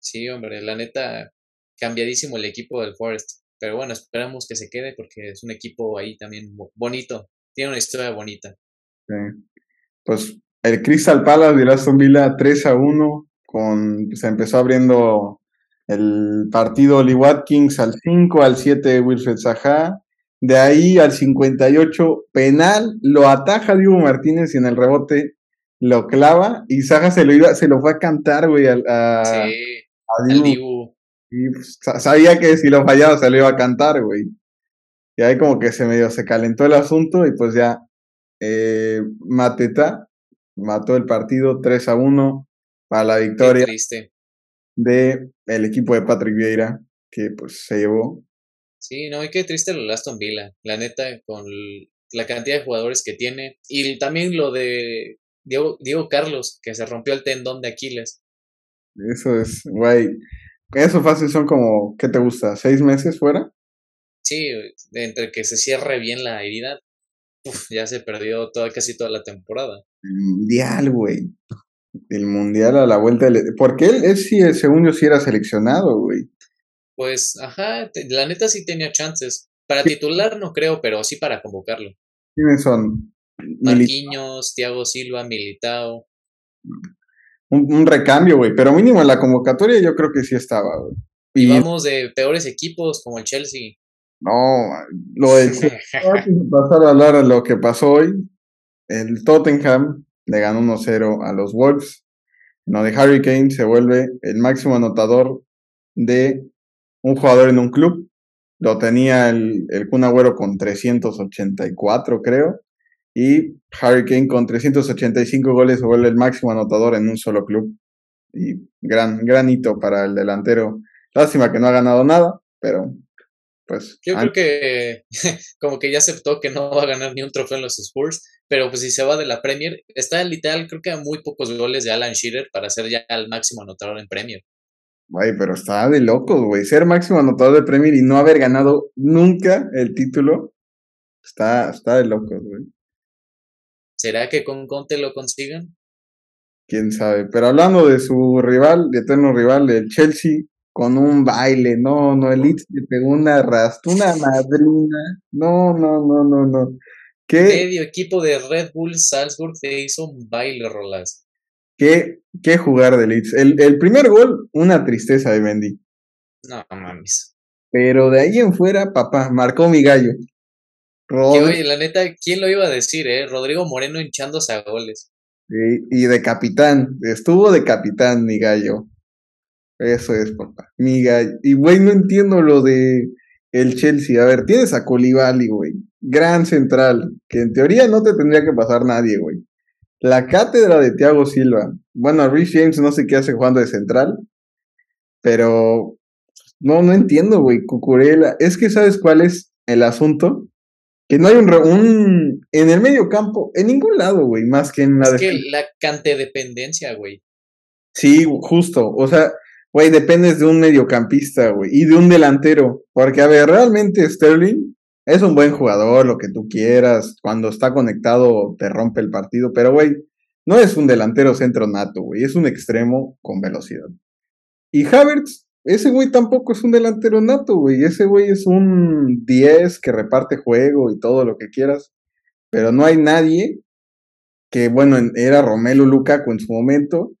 Sí, hombre, la neta. Cambiadísimo el equipo del Forest. Pero bueno, esperamos que se quede porque es un equipo ahí también bonito. Tiene una historia bonita. Pues el Crystal Palace de Aston Villa 3 a 1, con, se empezó abriendo el partido Oli Watkins al 5, al 7 Wilfred Zaha, de ahí al 58 penal, lo ataja Diego Martínez y en el rebote lo clava y Zaha se lo iba, se lo fue a cantar, güey, a, sí, Dibu. Y pues, sabía que si lo fallaba se lo iba a cantar, güey. Y ahí como que se medio se calentó el asunto y pues ya eh, Mateta mató el partido 3 a 1 para la victoria de el equipo de Patrick Vieira, que pues se llevó. Sí, no, y qué triste lo de Aston Villa, la neta, con la cantidad de jugadores que tiene. Y también lo de Diego, Diego Carlos, que se rompió el tendón de Aquiles. Eso es, güey. Eso fácil son como, ¿qué te gusta? ¿Seis meses fuera? Sí, entre que se cierre bien la herida, ya se perdió toda, casi toda la temporada. El mundial, güey. El mundial a la vuelta. De... Porque él, él sí, según yo, sí era seleccionado, güey. Pues, ajá, la neta sí tenía chances. Para titular no creo, pero sí para convocarlo. ¿Quiénes son? Marquinhos, Thiago Silva, Militao. Un, un recambio, güey. Pero mínimo en la convocatoria yo creo que sí estaba, güey. Y vamos de peores equipos como el Chelsea. No, lo de pasar a hablar de lo que pasó hoy. El Tottenham le ganó 1-0 a los Wolves. No de Harry Kane se vuelve el máximo anotador de un jugador en un club. Lo tenía el, el Kun Agüero con 384, creo. Y Harry Kane con 385 goles se vuelve el máximo anotador en un solo club. Y gran, gran hito para el delantero. Lástima que no ha ganado nada, pero pues, Yo creo que como que ya aceptó que no va a ganar ni un trofeo en los Spurs, pero pues si se va de la Premier, está literal creo que a muy pocos goles de Alan Shearer para ser ya el máximo anotador en Premier. Güey, pero está de locos, güey. Ser máximo anotador de Premier y no haber ganado nunca el título, está, está de locos, güey. ¿Será que con Conte lo consigan? Quién sabe. Pero hablando de su rival, de eterno rival, el Chelsea, con un baile, no, no, el Leeds le pegó una rastro, una madrina, no, no, no, no, no. ¿Qué? Medio equipo de Red Bull Salzburg te hizo un baile, Rolas. ¿Qué, qué jugar de Leeds? El, el primer gol, una tristeza de Mendy. No mames. Pero de ahí en fuera, papá, marcó mi gallo. Oye, la neta, ¿quién lo iba a decir, eh? Rodrigo Moreno hinchándose a goles. y de capitán, estuvo de capitán mi gallo. Eso es, papá. Miga. Y, güey, no entiendo lo de el Chelsea. A ver, tienes a Colibali, güey. Gran central. Que en teoría no te tendría que pasar nadie, güey. La cátedra de Thiago Silva. Bueno, Rich James no sé qué hace jugando de central. Pero. No, no entiendo, güey. Cucurela. Es que, ¿sabes cuál es el asunto? Que no hay un, un en el medio campo, en ningún lado, güey, más que en la Es que la cantedependencia, güey. Sí, justo. O sea, Güey, dependes de un mediocampista, güey, y de un delantero. Porque, a ver, realmente Sterling es un buen jugador, lo que tú quieras. Cuando está conectado te rompe el partido. Pero, güey, no es un delantero centro nato, güey. Es un extremo con velocidad. Y Havertz, ese güey tampoco es un delantero nato, güey. Ese güey es un 10 que reparte juego y todo lo que quieras. Pero no hay nadie que, bueno, era Romelu Lukaku en su momento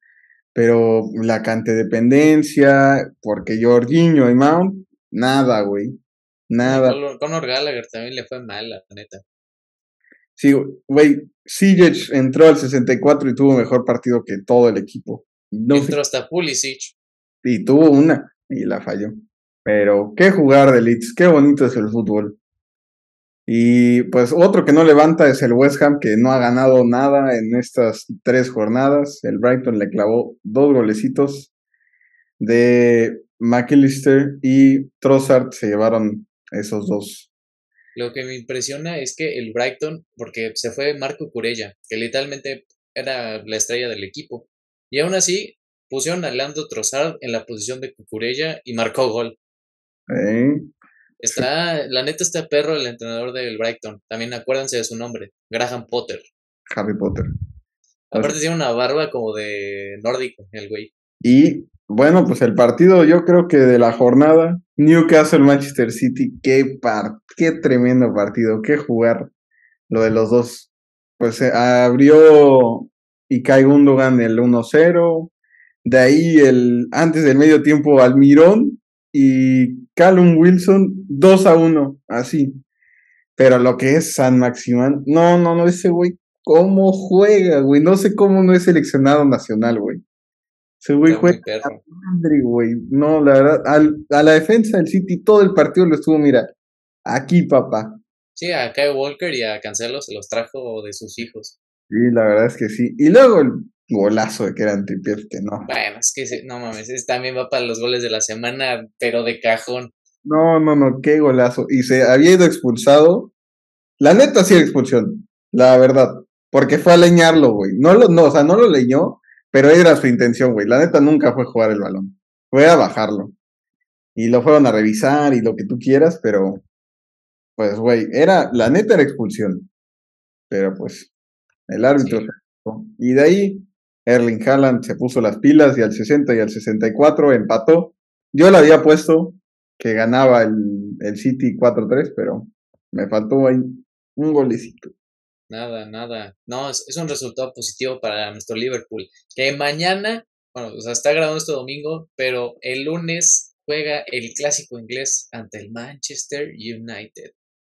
pero la dependencia, porque Jorginho y Mount, nada, güey. Nada. Conor Gallagher también le fue mal, la neta. Sí, güey. Sijic entró al 64 y tuvo mejor partido que todo el equipo. No entró hasta Pulisic. Y tuvo una y la falló. Pero qué jugar de Leeds, qué bonito es el fútbol. Y pues otro que no levanta es el West Ham, que no ha ganado nada en estas tres jornadas. El Brighton le clavó dos golecitos de McAllister y Trossard se llevaron esos dos. Lo que me impresiona es que el Brighton, porque se fue Marco Curella, que literalmente era la estrella del equipo, y aún así pusieron a Lando Trossard en la posición de Cucurella y marcó gol. ¿Eh? Está, la neta está perro el entrenador del Brighton. También acuérdense de su nombre, Graham Potter. Harry Potter. Aparte tiene una barba como de nórdico, el güey. Y bueno, pues el partido yo creo que de la jornada, Newcastle Manchester City, qué par, qué tremendo partido, qué jugar lo de los dos. Pues se abrió y cae Gundogan el 1-0, de ahí el antes del medio tiempo Almirón y Callum Wilson 2 a 1, así. Pero lo que es San Maximán, no, no, no, ese güey, ¿cómo juega, güey? No sé cómo no es seleccionado nacional, güey. Ese güey juega madre, güey. No, la verdad, a la defensa del City todo el partido lo estuvo, mira, aquí, papá. Sí, a Kyle Walker y a Cancelo se los trajo de sus hijos. Sí, la verdad es que sí. Y luego el golazo de que era Antipier, que no. Bueno, es que no mames, ese también va para los goles de la semana, pero de cajón. No, no, no, qué golazo. Y se había ido expulsado. La neta sí expulsión, la verdad. Porque fue a leñarlo, güey. No lo, no, o sea, no lo leñó, pero era su intención, güey. La neta nunca fue jugar el balón. Fue a bajarlo. Y lo fueron a revisar y lo que tú quieras, pero pues, güey, era, la neta era expulsión. Pero pues, el árbitro. Y de ahí, Erling Haaland se puso las pilas y al 60 y al 64 empató. Yo le había puesto que ganaba el, el City 4-3, pero me faltó ahí un golecito. Nada, nada. No, es, un resultado positivo para nuestro Liverpool. Que mañana, bueno, o sea, está grabando este domingo, pero el lunes juega el clásico inglés ante el Manchester United.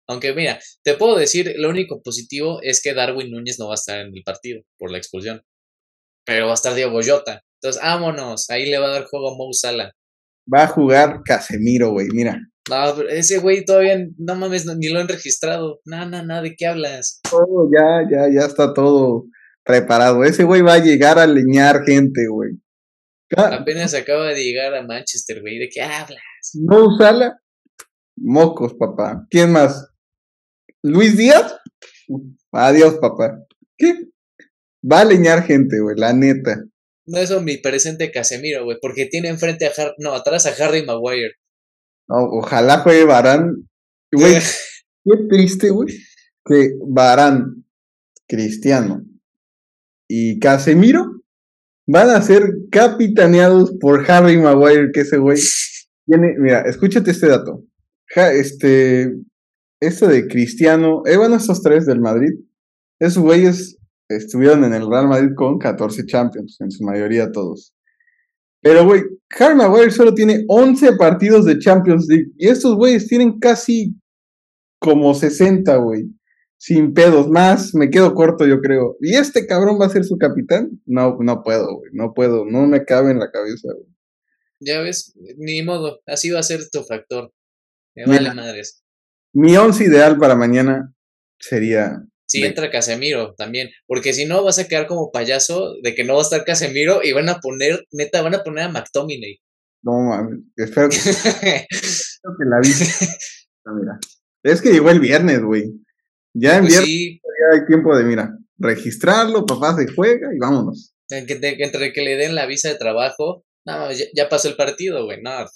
Aunque mira, te puedo decir, lo único positivo es que Darwin Núñez no va a estar en el partido por la expulsión. Pero va a estar Diego Jota. Entonces, vámonos. Ahí le va a dar juego a Mo Salah. Va a jugar Casemiro, güey, mira. No, ese güey todavía, no mames, ni lo han registrado. Nada, nada, nada, ¿de qué hablas? Todo, ya, ya, ya está todo preparado. Ese güey va a llegar a leñar gente, güey. Apenas acaba de llegar a Manchester, güey. ¿De qué hablas? No, Sala. Mocos, papá. ¿Quién más? Luis Díaz. Adiós, papá. ¿Qué? Va a leñar gente, güey, la neta. No, eso mi presente Casemiro, güey, porque tiene enfrente a Har no, atrás a Harry Maguire. No, ojalá juegue Barán. Güey, qué triste, güey, que Barán, Cristiano y Casemiro van a ser capitaneados por Harry Maguire, que ese güey tiene, mira, escúchate este dato. este, este de Cristiano, eh, bueno, estos tres del Madrid, esos güeyes estuvieron en el Real Madrid con 14 Champions, en su mayoría todos. Pero, güey, Harry Maguire solo tiene 11 partidos de Champions League. Y estos güeyes tienen casi como 60, güey. Sin pedos más, me quedo corto, yo creo. ¿Y este cabrón va a ser su capitán? No, no puedo, güey. No puedo, no me cabe en la cabeza, güey. Ya ves, ni modo, así va a ser tu factor. Me vale madres. Mi once ideal para mañana sería si entra Casemiro también, porque si no vas a quedar como payaso de que no va a estar Casemiro y van a poner, neta, van a poner a McTominay. No mames, espero que, la vi. mira. Es que llegó el viernes, güey. Ya en pues viernes ya hay tiempo de, mira, registrarlo, papá se juega y vámonos. Entre que le den la visa de trabajo, no, ya, pasó el partido, güey, no,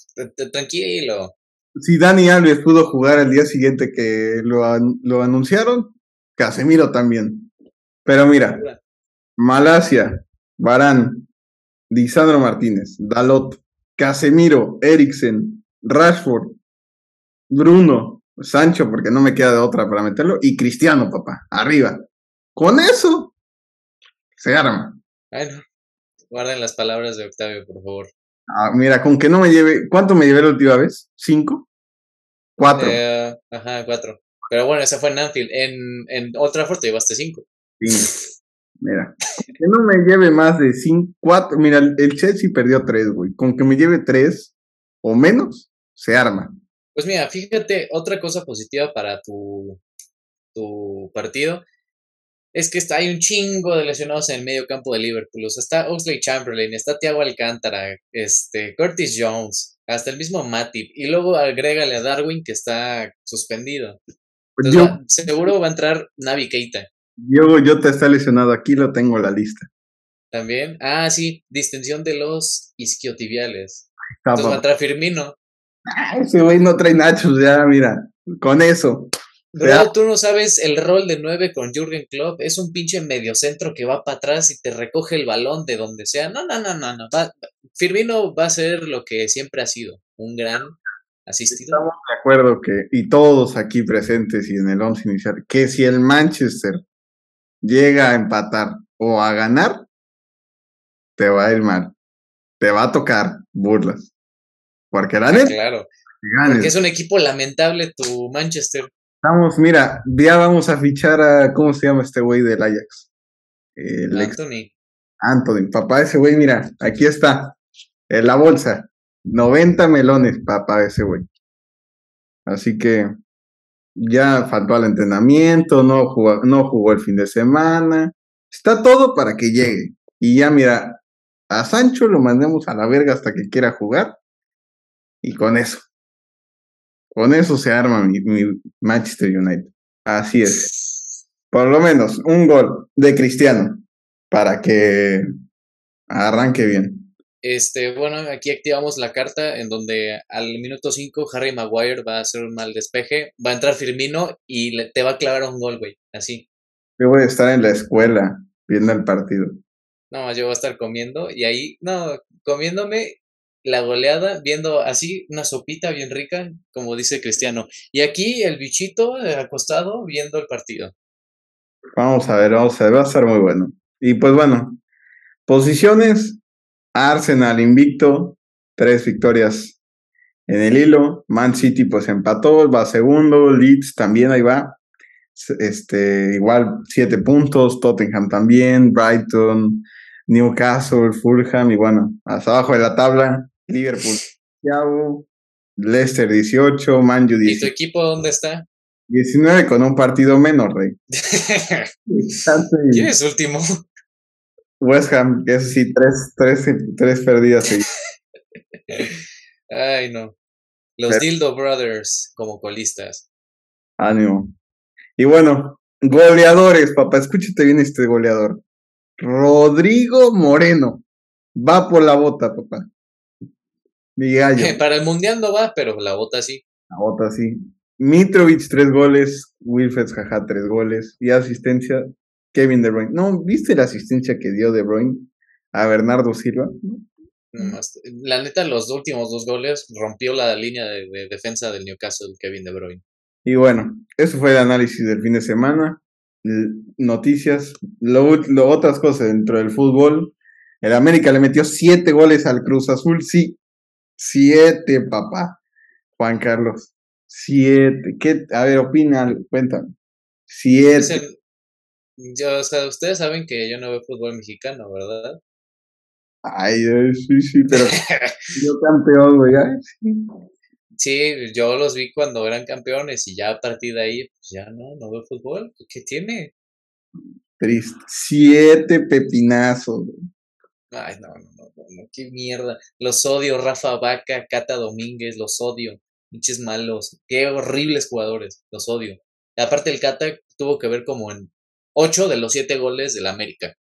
tranquilo. Si Dani Alves pudo jugar el día siguiente que lo, lo anunciaron, Casemiro también. Pero mira, Malasia, Barán, Lisandro Martínez, Dalot, Casemiro, Eriksen, Rashford, Bruno, Sancho, porque no me queda de otra para meterlo, y Cristiano, papá, arriba. Con eso se arma. Bueno, guarden las palabras de Octavio, por favor. Ah, mira, con que no me lleve. ¿Cuánto me llevé la última vez? ¿Cinco? Cuatro. Eh, ajá, cuatro. Pero bueno, esa fue en Anfield. En, en Old Trafford te llevaste cinco. Mira, que no me lleve más de cinco, cuatro. Mira, el, el Chelsea perdió tres, güey. Con que me lleve tres o menos, se arma. Pues mira, fíjate, otra cosa positiva para tu, tu partido es que está, hay un chingo de lesionados en el medio campo de Liverpool. O sea, está Oxley Chamberlain, está Thiago Alcántara, este, Curtis Jones, hasta el mismo Matip. Y luego agrégale a Darwin que está suspendido. Pues Entonces, yo, va- seguro va a entrar Navi Keita yo, yo te está lesionado. Aquí lo tengo en la lista. también. Ah, sí, distensión de los isquiotibiales. Está, Entonces va a entrar Firmino. Ah, ese güey no trae nachos, ya, mira. Con eso. Bro, tú no sabes el rol de 9 con Jürgen Klopp. Es un pinche mediocentro que va para atrás y te recoge el balón de donde sea. No, no, no, no, no. Va- Firmino va a ser lo que siempre ha sido. Un gran asistido. Estamos de acuerdo que, y todos aquí presentes y en el 11 inicial, que si el Manchester llega a empatar o a ganar, te va a ir mal. Te va a tocar burlas. Porque la neta, Claro. que ganes. Porque es un equipo lamentable tu Manchester. Vamos, mira, ya vamos a fichar a, ¿cómo se llama este güey del Ajax? El ex Anthony. Anthony, papá, ese güey, mira, aquí está, en la bolsa, 90 melones, papá, ese güey. Así que ya faltó al entrenamiento, no jugó, no jugó el fin de semana, está todo para que llegue. Y ya, mira, a Sancho lo mandemos a la verga hasta que quiera jugar, y con eso, con eso se arma mi, mi Manchester United. Así es. Por lo menos un gol de Cristiano para que arranque bien. Este, bueno, aquí activamos la carta en donde al minuto 5 Harry Maguire va a hacer un mal despeje. Va a entrar Firmino y le- te va a clavar un gol, güey. Así. Yo voy a estar en la escuela viendo el partido. No, más yo voy a estar comiendo y ahí, no, comiéndome la goleada, viendo así una sopita bien rica, como dice Cristiano. Y aquí el bichito eh, acostado viendo el partido. Vamos a ver, vamos a ver, va a estar muy bueno. Y pues bueno, posiciones, Arsenal invicto, tres victorias en el hilo, Man City pues empató, va segundo, Leeds también ahí va, este, igual siete puntos, Tottenham también, Brighton, Newcastle, Fulham y bueno, hasta abajo de la tabla, Liverpool, Leicester 18, Man U ¿Y tu 19, equipo dónde está? 19 con un partido menos, Rey. ¿Quién es último? West Ham, eso sí, tres, tres, tres perdidas seguidas. Ay, no. Los Pero- Dildo Brothers como colistas. Ánimo. Y bueno, goleadores, papá, escúchate bien este goleador. Rodrigo Moreno. Va por la bota, papá. Mi gallo. Para el mundial no va, pero la bota sí. La bota, sí. Mitrovic, tres goles. Wilfred Jaja, tres goles. Y asistencia, Kevin De Bruyne. No, ¿viste la asistencia que dio De Bruyne a Bernardo Silva? Nomás- La neta, los últimos dos goles rompió la línea de, de defensa del Newcastle, Kevin De Bruyne. Y bueno, eso fue el análisis del fin de semana. Noticias, lo, otras cosas dentro del fútbol. El América le metió siete goles al Cruz Azul, sí. Siete, papá. Juan Carlos. Siete. ¿Qué? A ver, opina, cuéntame. Siete. Yo, o sea, ustedes saben que yo no veo fútbol mexicano, ¿verdad? Ay, ay, sí, sí, pero yo campeón, güey. sí. Yo los vi cuando eran campeones y ya a partir de ahí, pues ya no, no veo fútbol. ¿Qué tiene? Triste. Siete pepinazos. güey. Ay, no, no, no, no, no, qué mierda. Los odio, Rafa Vaca, Cata Domínguez, los odio. Pinches malos. Qué horribles jugadores, los odio. Aparte el Cata tuvo que ver como en ocho de los siete goles del América.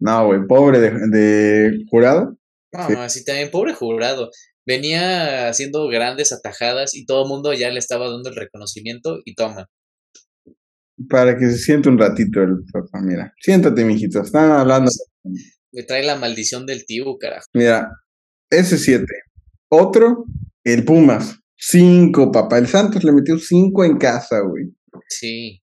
No, güey, pobre de, de jurado. No, Sí. no, así también, pobre jurado. Venía haciendo grandes atajadas y todo el mundo ya le estaba dando el reconocimiento y toma. Para que se siente un ratito el papá, mira. Siéntate, mijito. Están hablando. Me trae la maldición del tío, carajo. Mira, ese siete. Otro, el Pumas. Cinco, papá. El Santos le metió cinco en casa, güey. Sí,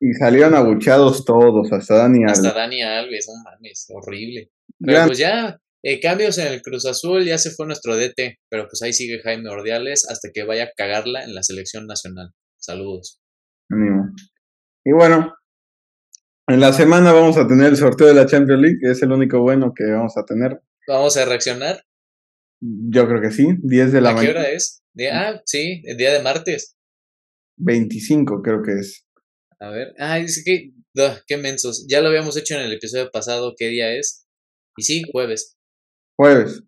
Y salieron abuchados todos, hasta Dani hasta Alves. Dani Alves, no mames, horrible. Pero Gran- pues ya, eh, cambios en el Cruz Azul, ya se fue nuestro DT, pero pues ahí sigue Jaime Ordiales hasta que vaya a cagarla en la selección nacional. Saludos. ánimo. Y bueno, En la semana vamos a tener el sorteo de la Champions League, que es el único bueno que vamos a tener. ¿Vamos a reaccionar? Yo creo que sí, 10 de la ¿A qué mañana. hora es? Día- ah, sí, el día de martes. 25 creo que es. A ver. Ay, es que. ugh, qué mensos. Ya lo habíamos hecho en el episodio pasado. ¿Qué día es? Y sí, jueves. Jueves.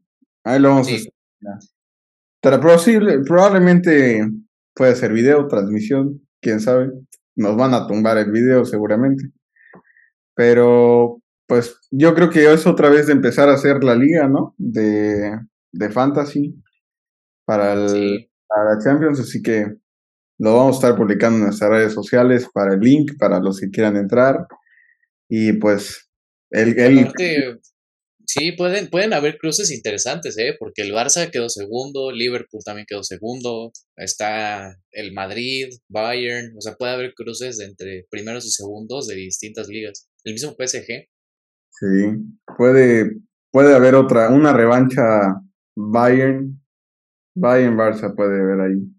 Ahí lo vamos a Sí. hacer. ya. Tra- posible- probablemente puede ser video, transmisión, quién sabe. Nos van a tumbar el video seguramente. Pero, pues, yo creo que es otra vez de empezar a hacer la liga, ¿no? De, de fantasy para, el, Sí. para la Champions, así que lo vamos a estar publicando en nuestras redes sociales para el link, para los que quieran entrar. Y pues, el, el, Aparte, sí, pueden, pueden haber cruces interesantes, ¿eh? Porque el Barça quedó segundo, Liverpool también quedó segundo, está el Madrid, Bayern, o sea, puede haber cruces entre primeros y segundos de distintas ligas. El mismo PSG. Sí, puede, puede haber otra, una revancha Bayern, Bayern Barça puede haber ahí,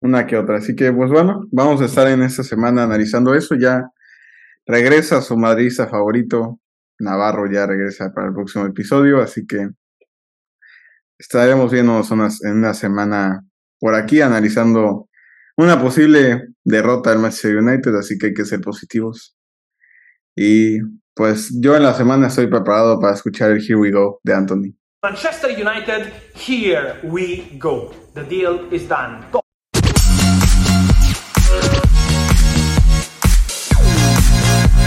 una que otra. Así que, pues bueno, vamos a estar en esta semana analizando eso. Ya regresa su madrista favorito, Navarro ya regresa para el próximo episodio, así que estaremos viéndonos unas- en una semana por aquí analizando una posible derrota del Manchester United, así que hay que ser positivos. Y pues yo en la semana estoy preparado para escuchar el Here We Go de Anthony. Manchester United, here we go. The deal is done.